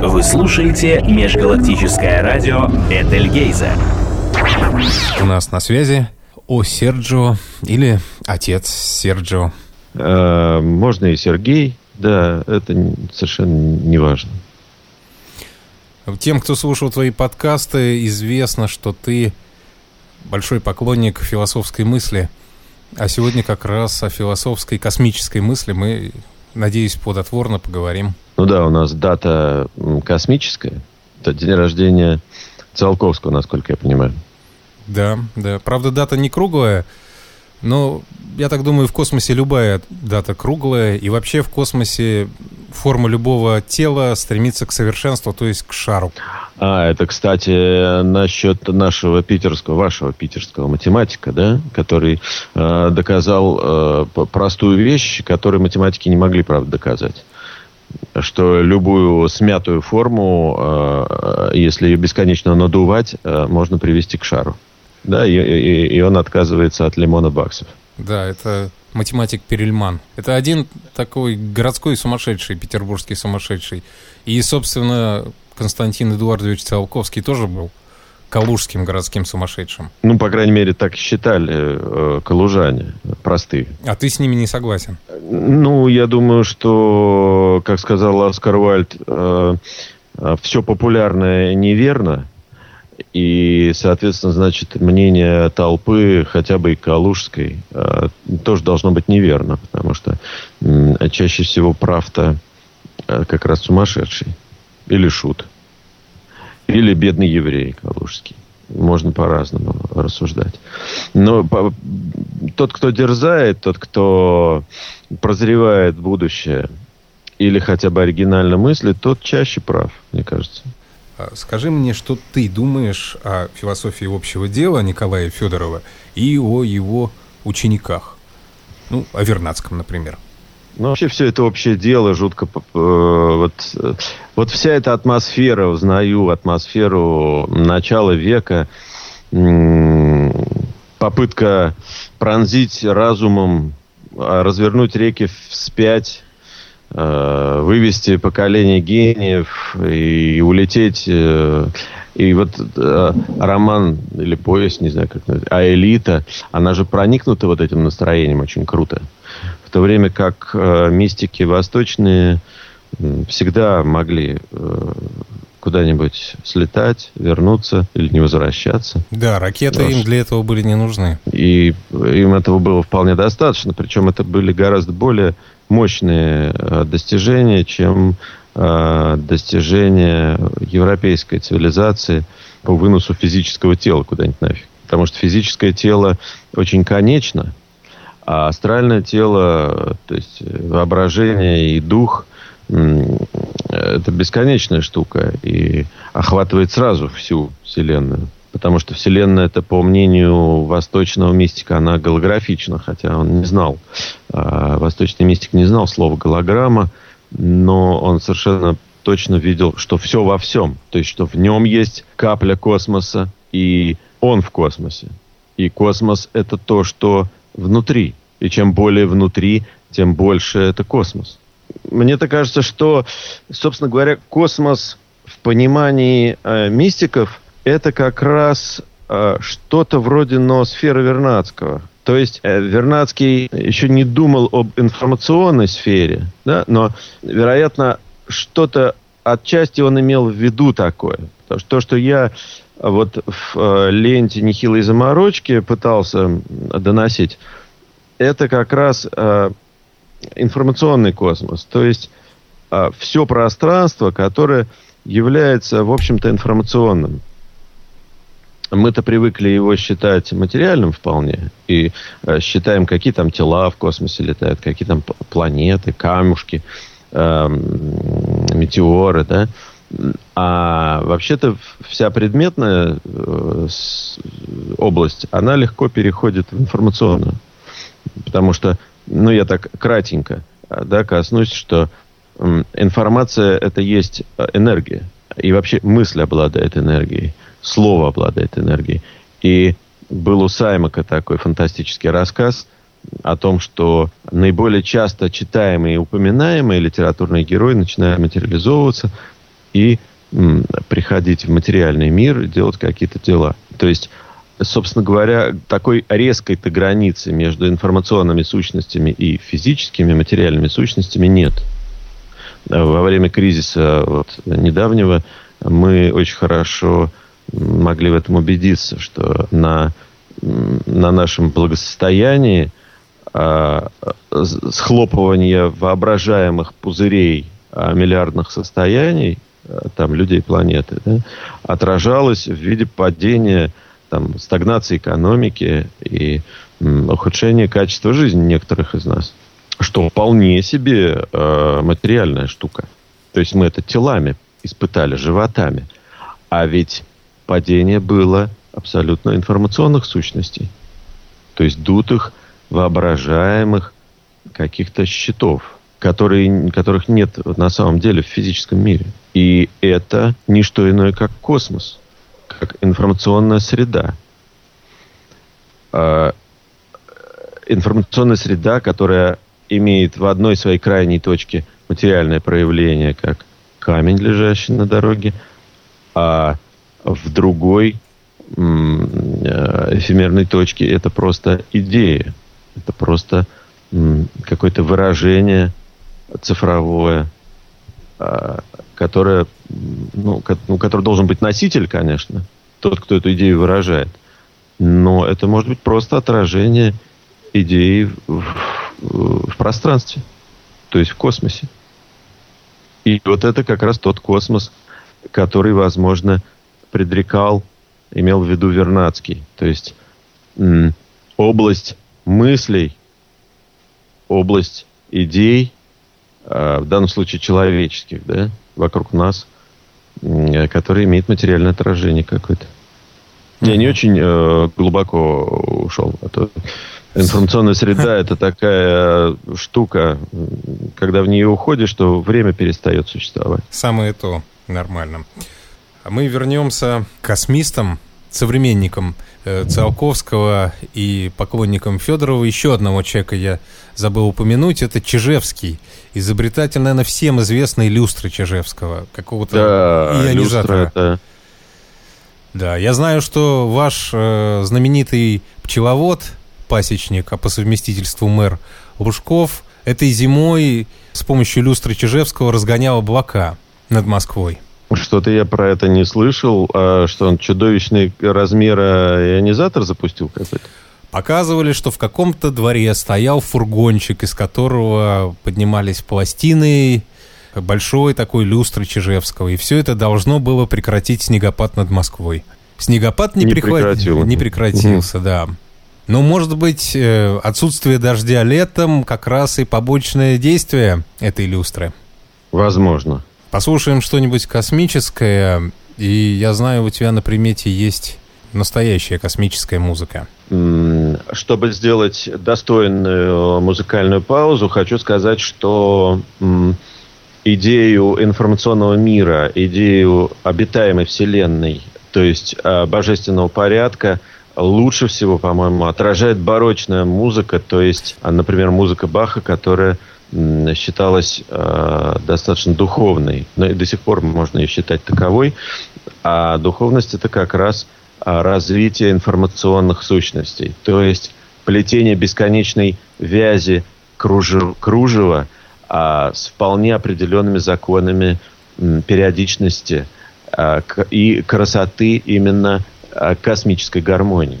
Вы слушаете Межгалактическое радио Бетельгейза. У нас на связи о Серджио или отец Серджио. Э, можно и Сергей, да, это совершенно не важно. Тем, кто слушал твои подкасты, известно, что ты большой поклонник философской мысли. А сегодня как раз о философской космической мысли мы, надеюсь, плодотворно поговорим. Ну да, у нас дата космическая. Это день рождения Циолковского, насколько я понимаю. Да, да. Правда, дата не круглая, но я так думаю, в космосе любая дата круглая, и вообще в космосе форма любого тела стремится к совершенству, то есть к шару. А, это, кстати, насчет нашего питерского, вашего питерского математика, да, который э, доказал э, простую вещь, которую математики не могли, правда, доказать что любую смятую форму, э, если ее бесконечно надувать, э, можно привести к шару. Да, и, и, и он отказывается от лимона баксов. Да, это математик Перельман. Это один такой городской сумасшедший, петербургский сумасшедший. И, собственно, Константин Эдуардович Циолковский тоже был калужским городским сумасшедшим. Ну, по крайней мере, так считали э, калужане, простые. А ты с ними не согласен? Ну, я думаю, что, как сказал Оскар Вальд, э, э, все популярное неверно. И, соответственно, значит, мнение толпы, хотя бы и калужской, э, тоже должно быть неверно, потому что э, чаще всего прав-то э, как раз сумасшедший. Или шут. Или бедный еврей калужский. Можно по-разному рассуждать. Но по, тот, кто дерзает, тот, кто прозревает будущее, или хотя бы оригинально мыслит, тот чаще прав, мне кажется. А скажи мне, что ты думаешь о философии общего дела Николая Федорова и о его учениках? Ну, о Вернадском, например. Ну, вообще все это общее дело жутко... Э, вот, э, вот вся эта атмосфера, узнаю атмосферу начала века, попытка пронзить разумом, а развернуть реки вспять, э, вывести поколение гениев и улететь... И вот роман или поезд, не знаю, как назвать, а элита, она же проникнута вот этим настроением очень круто. В то время как э, мистики восточные всегда могли э, куда-нибудь слетать, вернуться или не возвращаться. Да, ракеты Потому им для этого были не нужны. И им этого было вполне достаточно. Причем это были гораздо более мощные э, достижения, чем э, достижения европейской цивилизации по выносу физического тела куда-нибудь нафиг. Потому что физическое тело очень конечно, а астральное тело, то есть воображение и дух, это бесконечная штука и охватывает сразу всю Вселенную. Потому что Вселенная, это, по мнению восточного мистика, она голографична, хотя он не знал. А, восточный мистик не знал слова голограмма, но он совершенно точно видел, что все во всем. То есть, что в нем есть капля космоса, и он в космосе. И космос – это то, что внутри. И чем более внутри, тем больше это космос. Мне так кажется, что, собственно говоря, космос в понимании э, мистиков это как раз э, что-то вроде ноосферы Вернадского. То есть э, Вернадский еще не думал об информационной сфере, да, но, вероятно, что-то отчасти он имел в виду такое. Потому что то, что я вот в э, ленте «Нехилые заморочки» пытался доносить, это как раз э, информационный космос. То есть э, все пространство, которое является, в общем-то, информационным. Мы-то привыкли его считать материальным вполне. И э, считаем, какие там тела в космосе летают, какие там планеты, камушки, э, метеоры, да. А вообще-то вся предметная э, область, она легко переходит в информационную. Потому что, ну, я так кратенько а, да, коснусь, что информация – это есть а, энергия. И вообще мысль обладает энергией, слово обладает энергией. И был у Саймака такой фантастический рассказ о том, что наиболее часто читаемые и упоминаемые литературные герои начинают материализовываться и приходить в материальный мир и делать какие-то дела. То есть, собственно говоря, такой резкой-то границы между информационными сущностями и физическими материальными сущностями нет. Во время кризиса вот, недавнего мы очень хорошо могли в этом убедиться, что на, на нашем благосостоянии а, схлопывание воображаемых пузырей а, миллиардных состояний а, там, людей планеты да, отражалось в виде падения там, стагнации экономики и м, ухудшения качества жизни некоторых из нас. Что вполне себе э, материальная штука. То есть мы это телами испытали, животами. А ведь падение было абсолютно информационных сущностей. То есть дутых, воображаемых каких-то счетов, которые, которых нет на самом деле в физическом мире. И это не что иное, как космос, как информационная среда. А, информационная среда, которая имеет в одной своей крайней точке материальное проявление, как камень, лежащий на дороге, а в другой э, эфемерной точке это просто идея, это просто какое-то выражение цифровое, а, которое, ну, ну, который должен быть носитель, конечно, тот, кто эту идею выражает. Но это может быть просто отражение идеи в, в, в пространстве, то есть в космосе. И вот это как раз тот космос, который, возможно, предрекал, имел в виду Вернадский. То есть область мыслей, область идей, э, в данном случае человеческих, да, вокруг нас, э, который имеет материальное отражение какое-то. Я не очень э, глубоко ушел. А то информационная среда это такая штука, когда в нее уходишь, что время перестает существовать. Самое то нормально. А мы вернемся к космистам, современникам э, Циолковского и поклонникам Федорова. Еще одного человека я забыл упомянуть. Это Чижевский. Изобретатель, наверное, всем известной люстры Чижевского. Какого-то да, ионизатора. Это... Да, я знаю, что ваш э, знаменитый пчеловод, пасечник, а по совместительству мэр Лужков, этой зимой с помощью люстры Чижевского разгонял облака над Москвой. Что-то я про это не слышал. А что он чудовищный размера ионизатор запустил какой-то? Показывали, что в каком-то дворе стоял фургончик, из которого поднимались пластины большой такой люстры Чижевского. И все это должно было прекратить снегопад над Москвой. Снегопад не, не, прихват... прекратил. не прекратился, угу. да. Но, может быть, э, отсутствие дождя летом как раз и побочное действие этой люстры? Возможно. Послушаем что-нибудь космическое. И я знаю, у тебя на примете есть настоящая космическая музыка. Чтобы сделать достойную музыкальную паузу, хочу сказать, что идею информационного мира, идею обитаемой Вселенной, то есть а, божественного порядка, лучше всего, по-моему, отражает барочная музыка, то есть, а, например, музыка Баха, которая считалась э, достаточно духовной, но и до сих пор можно ее считать таковой. А духовность это как раз а, развитие информационных сущностей, то есть плетение бесконечной вязи кружев, кружева а, с вполне определенными законами м, периодичности а, к, и красоты именно а, космической гармонии.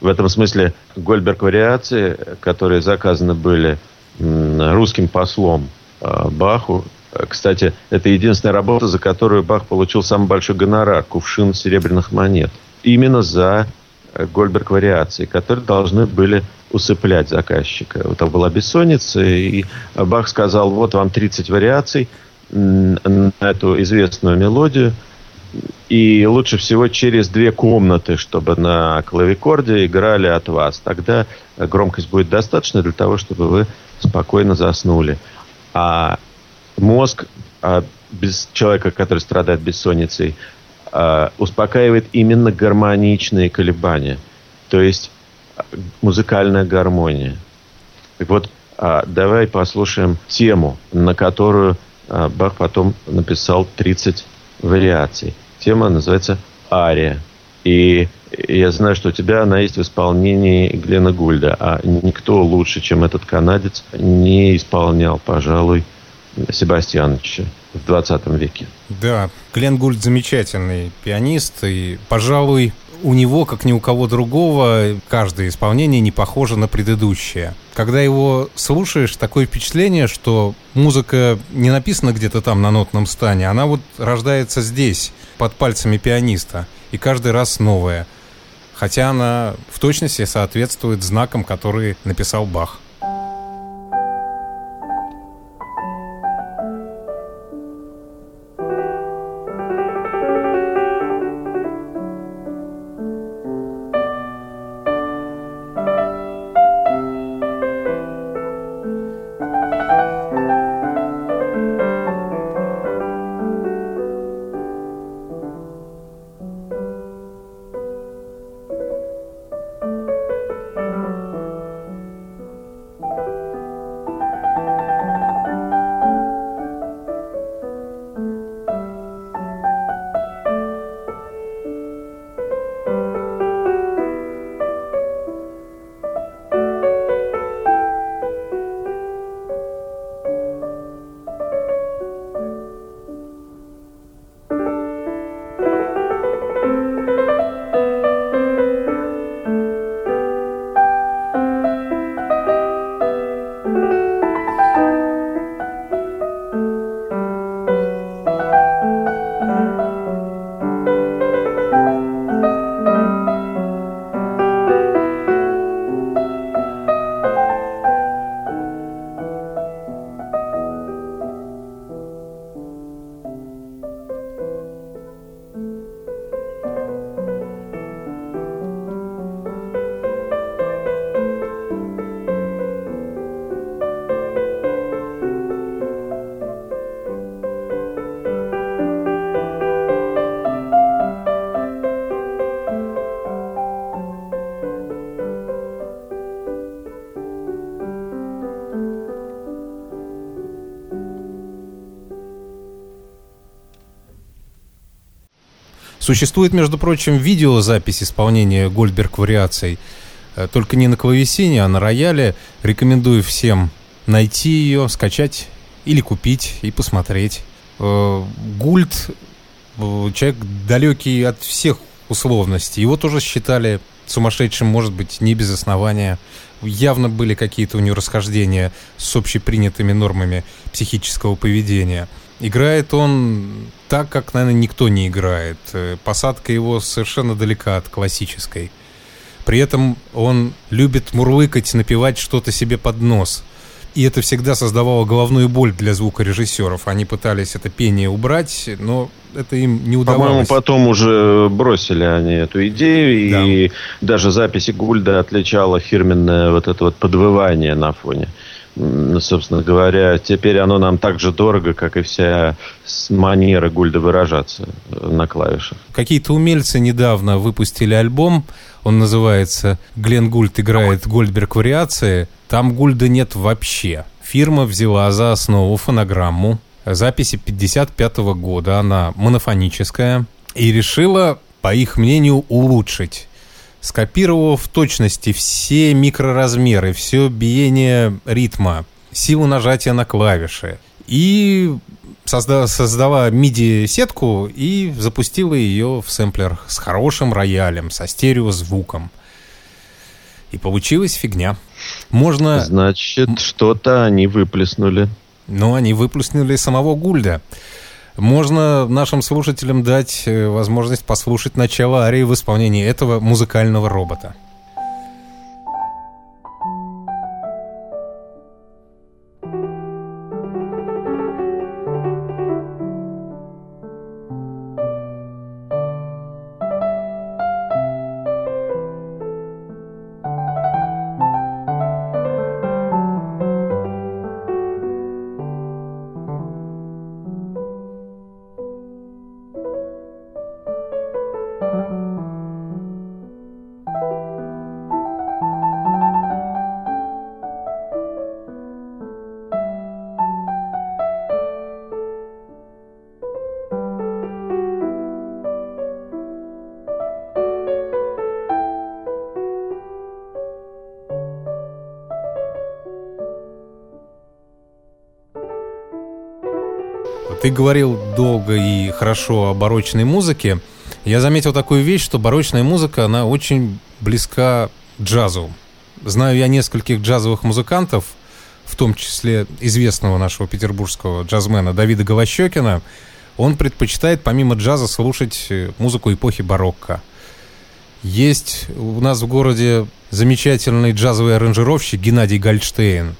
В этом смысле Гольберг вариации, которые заказаны были русским послом а, Баху. Кстати, это единственная работа, за которую Бах получил самый большой гонорар – кувшин серебряных монет. Именно за э, Гольберг вариации, которые должны были усыплять заказчика. Вот там была бессонница, и Бах сказал, вот вам 30 вариаций на эту известную мелодию, и лучше всего через две комнаты, чтобы на клавикорде играли от вас. Тогда громкость будет достаточно для того, чтобы вы спокойно заснули. А мозг а без человека, который страдает бессонницей, а, успокаивает именно гармоничные колебания. То есть а, музыкальная гармония. Так вот, а, давай послушаем тему, на которую Бах потом написал 30 вариаций. Тема называется «Ария». И я знаю, что у тебя она есть в исполнении Глена Гульда, а никто лучше, чем этот канадец, не исполнял, пожалуй, Себастьяновича в 20 веке. Да, Глен Гульд замечательный пианист, и, пожалуй, у него, как ни у кого другого, каждое исполнение не похоже на предыдущее. Когда его слушаешь, такое впечатление, что музыка не написана где-то там на нотном стане, она вот рождается здесь, под пальцами пианиста, и каждый раз новая. Хотя она в точности соответствует знакам, которые написал Бах. Существует, между прочим, видеозапись исполнения Гольдберг вариаций. Э, только не на клавесине, а на рояле. Рекомендую всем найти ее, скачать или купить и посмотреть. Э, Гульд э, человек далекий от всех условностей. Его тоже считали сумасшедшим, может быть, не без основания. Явно были какие-то у него расхождения с общепринятыми нормами психического поведения. Играет он так, как, наверное, никто не играет. Э, посадка его совершенно далека от классической. При этом он любит мурлыкать, напевать что-то себе под нос. И это всегда создавало головную боль для звукорежиссеров. Они пытались это пение убрать, но это им не удавалось. По-моему, потом уже бросили они эту идею, да. и даже записи Гульда отличала фирменное вот это вот подвывание на фоне собственно говоря, теперь оно нам так же дорого, как и вся манера Гульда выражаться на клавишах. Какие-то умельцы недавно выпустили альбом, он называется «Глен Гульд играет Гольдберг вариации». Там Гульда нет вообще. Фирма взяла за основу фонограмму записи 55 -го года, она монофоническая, и решила, по их мнению, улучшить скопировав в точности все микроразмеры, все биение ритма, силу нажатия на клавиши. И созда создала MIDI-сетку и запустила ее в сэмплер с хорошим роялем, со стереозвуком. И получилась фигня. Можно... Значит, что-то они выплеснули. Ну, они выплеснули самого Гульда можно нашим слушателям дать э, возможность послушать начало арии в исполнении этого музыкального робота. Ты говорил долго и хорошо о барочной музыке. Я заметил такую вещь, что барочная музыка, она очень близка джазу. Знаю я нескольких джазовых музыкантов, в том числе известного нашего петербургского джазмена Давида Голощекина. Он предпочитает помимо джаза слушать э, музыку эпохи барокко. Есть у нас в городе замечательный джазовый аранжировщик Геннадий Гальштейн,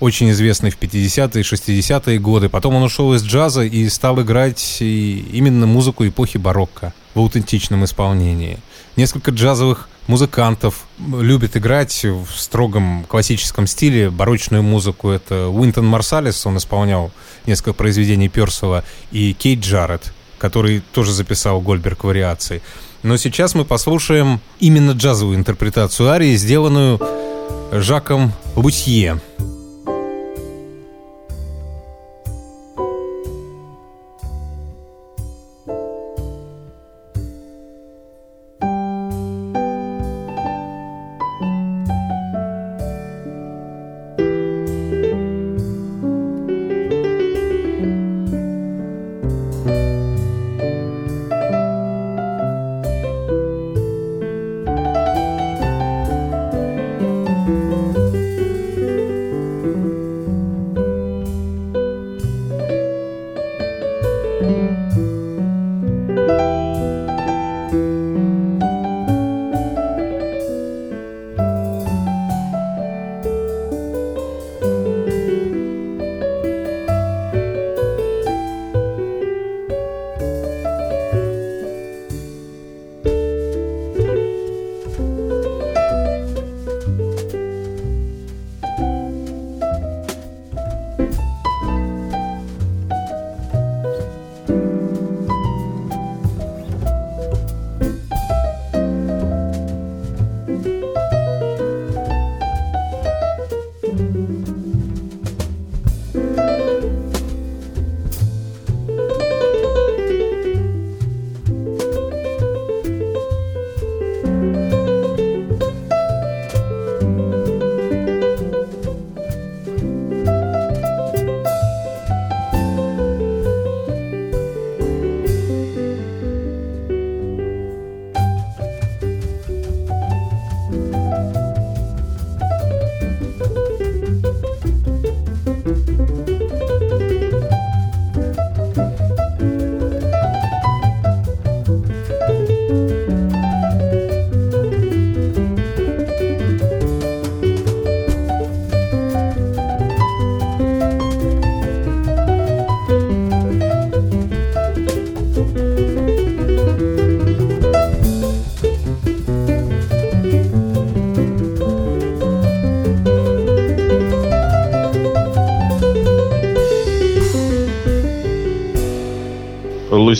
очень известный в 50-е и 60-е годы. Потом он ушел из джаза и стал играть именно музыку эпохи барокко в аутентичном исполнении. Несколько джазовых музыкантов любят играть в строгом классическом стиле барочную музыку. Это Уинтон Марсалис, он исполнял несколько произведений Персела, и Кейт Джаред, который тоже записал Гольберг вариации. Но сейчас мы послушаем именно джазовую интерпретацию арии, сделанную Жаком Лутье.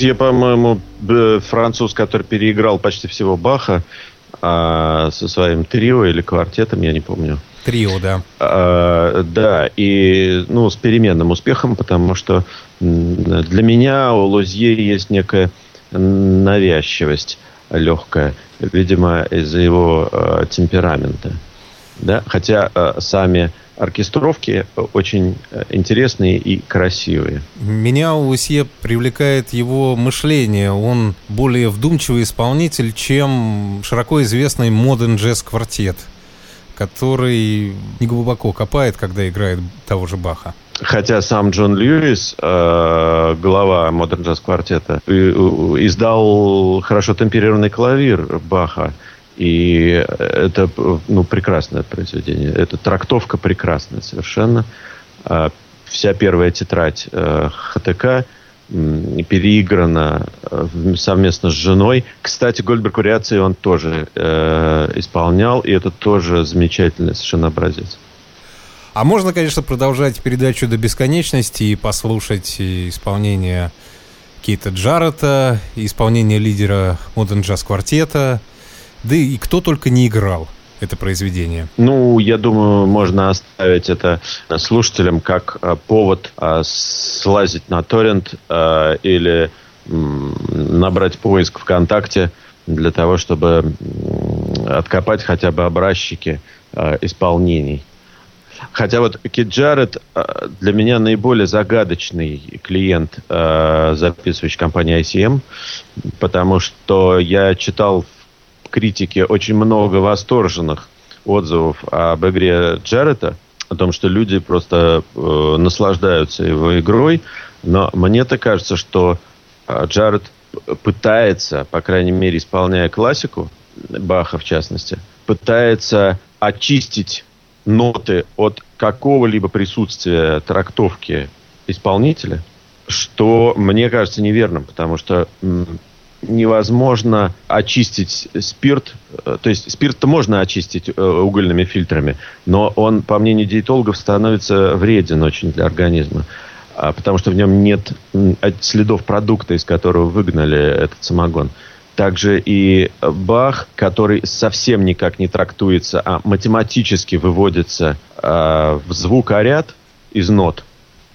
Лузье, по-моему, француз, который переиграл почти всего Баха а, со своим трио или квартетом, я не помню. Трио, да. А, да, и ну, с переменным успехом, потому что для меня у Лузье есть некая навязчивость легкая, видимо, из-за его э, темперамента. Да? Хотя э, сами оркестровки очень э, интересные и красивые. Меня у Лусье привлекает его мышление. Он более вдумчивый исполнитель, чем широко известный модерн джаз квартет, который не глубоко копает, когда играет того же Баха. Хотя сам Джон Льюис, э, глава модерн джаз квартета, издал хорошо темперированный клавир Баха. И это ну, прекрасное произведение. Это трактовка прекрасная совершенно. А вся первая тетрадь э, ХТК переиграна э, совместно с женой. Кстати, Гольберг вариации он тоже э, исполнял, и это тоже замечательный совершенно образец. А можно, конечно, продолжать передачу до бесконечности и послушать исполнение Кейта Джаррета, исполнение лидера Modern Jazz квартета, да и кто только не играл это произведение? Ну, я думаю, можно оставить это слушателям как а, повод а, слазить на торрент а, или набрать поиск ВКонтакте для того, чтобы откопать хотя бы образчики исполнений. Хотя вот Кит Джаред э, для меня наиболее загадочный клиент, э, записывающий компании ICM, потому что я читал в критике очень много восторженных отзывов об игре Джареда, о том, что люди просто э, наслаждаются его игрой, но мне-то кажется, что Джаред пытается, по крайней мере, исполняя классику, Баха в частности, пытается очистить ноты от какого-либо присутствия трактовки исполнителя, что мне кажется неверным, потому что невозможно очистить спирт, э, то есть спирт-то можно очистить э, угольными фильтрами, но он, по мнению диетологов, становится вреден очень для организма, а, потому что в нем нет следов продукта, из которого выгнали этот самогон также и Бах, который совсем никак не трактуется, а математически выводится э, в звукоряд из нот,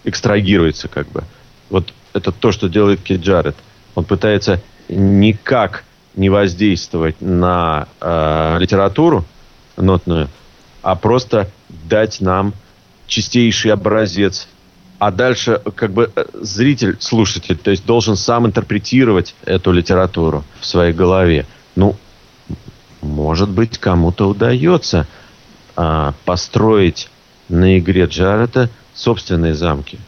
экстрагируется как бы. Вот это то, что делает Кит Джаред. Он пытается никак не воздействовать на э, литературу нотную, а просто дать нам чистейший образец а дальше как бы э, зритель, слушатель, то есть должен сам интерпретировать эту литературу в своей голове. Ну, может быть, кому-то удается а, построить на игре Джарета собственные замки,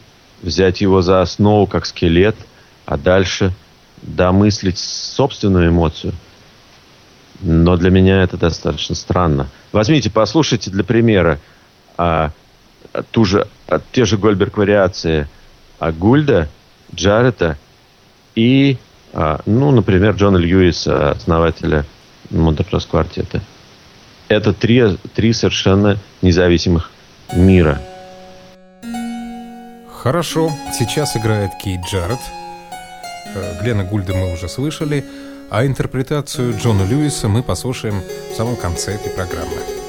взять его за основу как скелет, а дальше домыслить собственную эмоцию. Но для меня это достаточно странно. Возьмите, послушайте для примера а, ту же, те же Гольберг-вариации а Гульда, Джарета и, а, ну, например, Джона Льюиса, основателя Монтепрос квартета. Это три, три совершенно независимых мира. Хорошо, сейчас играет Кейт Джаред. Э, Глена Гульда мы уже слышали, а интерпретацию Джона Льюиса мы послушаем в самом конце этой программы.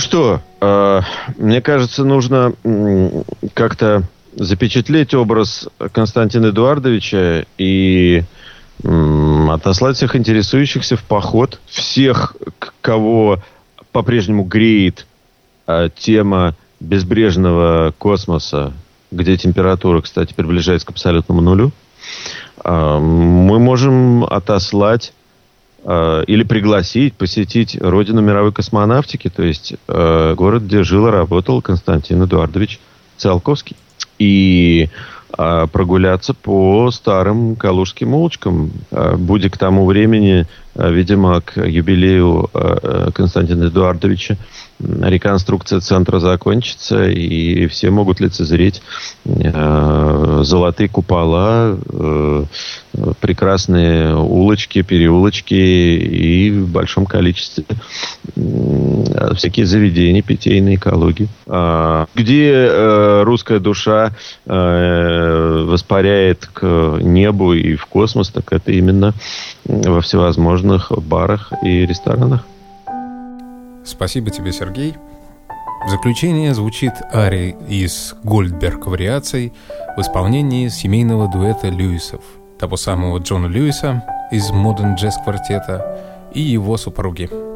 Что, э, мне кажется, нужно как-то запечатлеть образ Константина Эдуардовича и отослать всех интересующихся в поход. Всех, кого по-прежнему греет э, тема безбрежного космоса, где температура, кстати, приближается к абсолютному нулю, э, мы можем отослать э, или пригласить посетить родину мировой космонавтики, то есть э, город, где жил и работал Константин Эдуардович Циолковский. И э, прогуляться по старым калужским улочкам. Э, будет к тому времени, э, видимо, к юбилею э, Константина Эдуардовича реконструкция центра закончится, и все могут лицезреть э, золотые купола, э, прекрасные улочки, переулочки и в большом количестве э, всякие заведения, питейные экологии. Э, где э, русская душа э, воспаряет к небу и в космос, так это именно во всевозможных барах и ресторанах. Спасибо тебе, Сергей. В заключение звучит ария из «Гольдберг вариаций» в исполнении семейного дуэта Льюисов, того самого Джона Льюиса из Modern Jazz квартета и его супруги.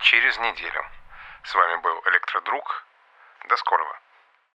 Через неделю.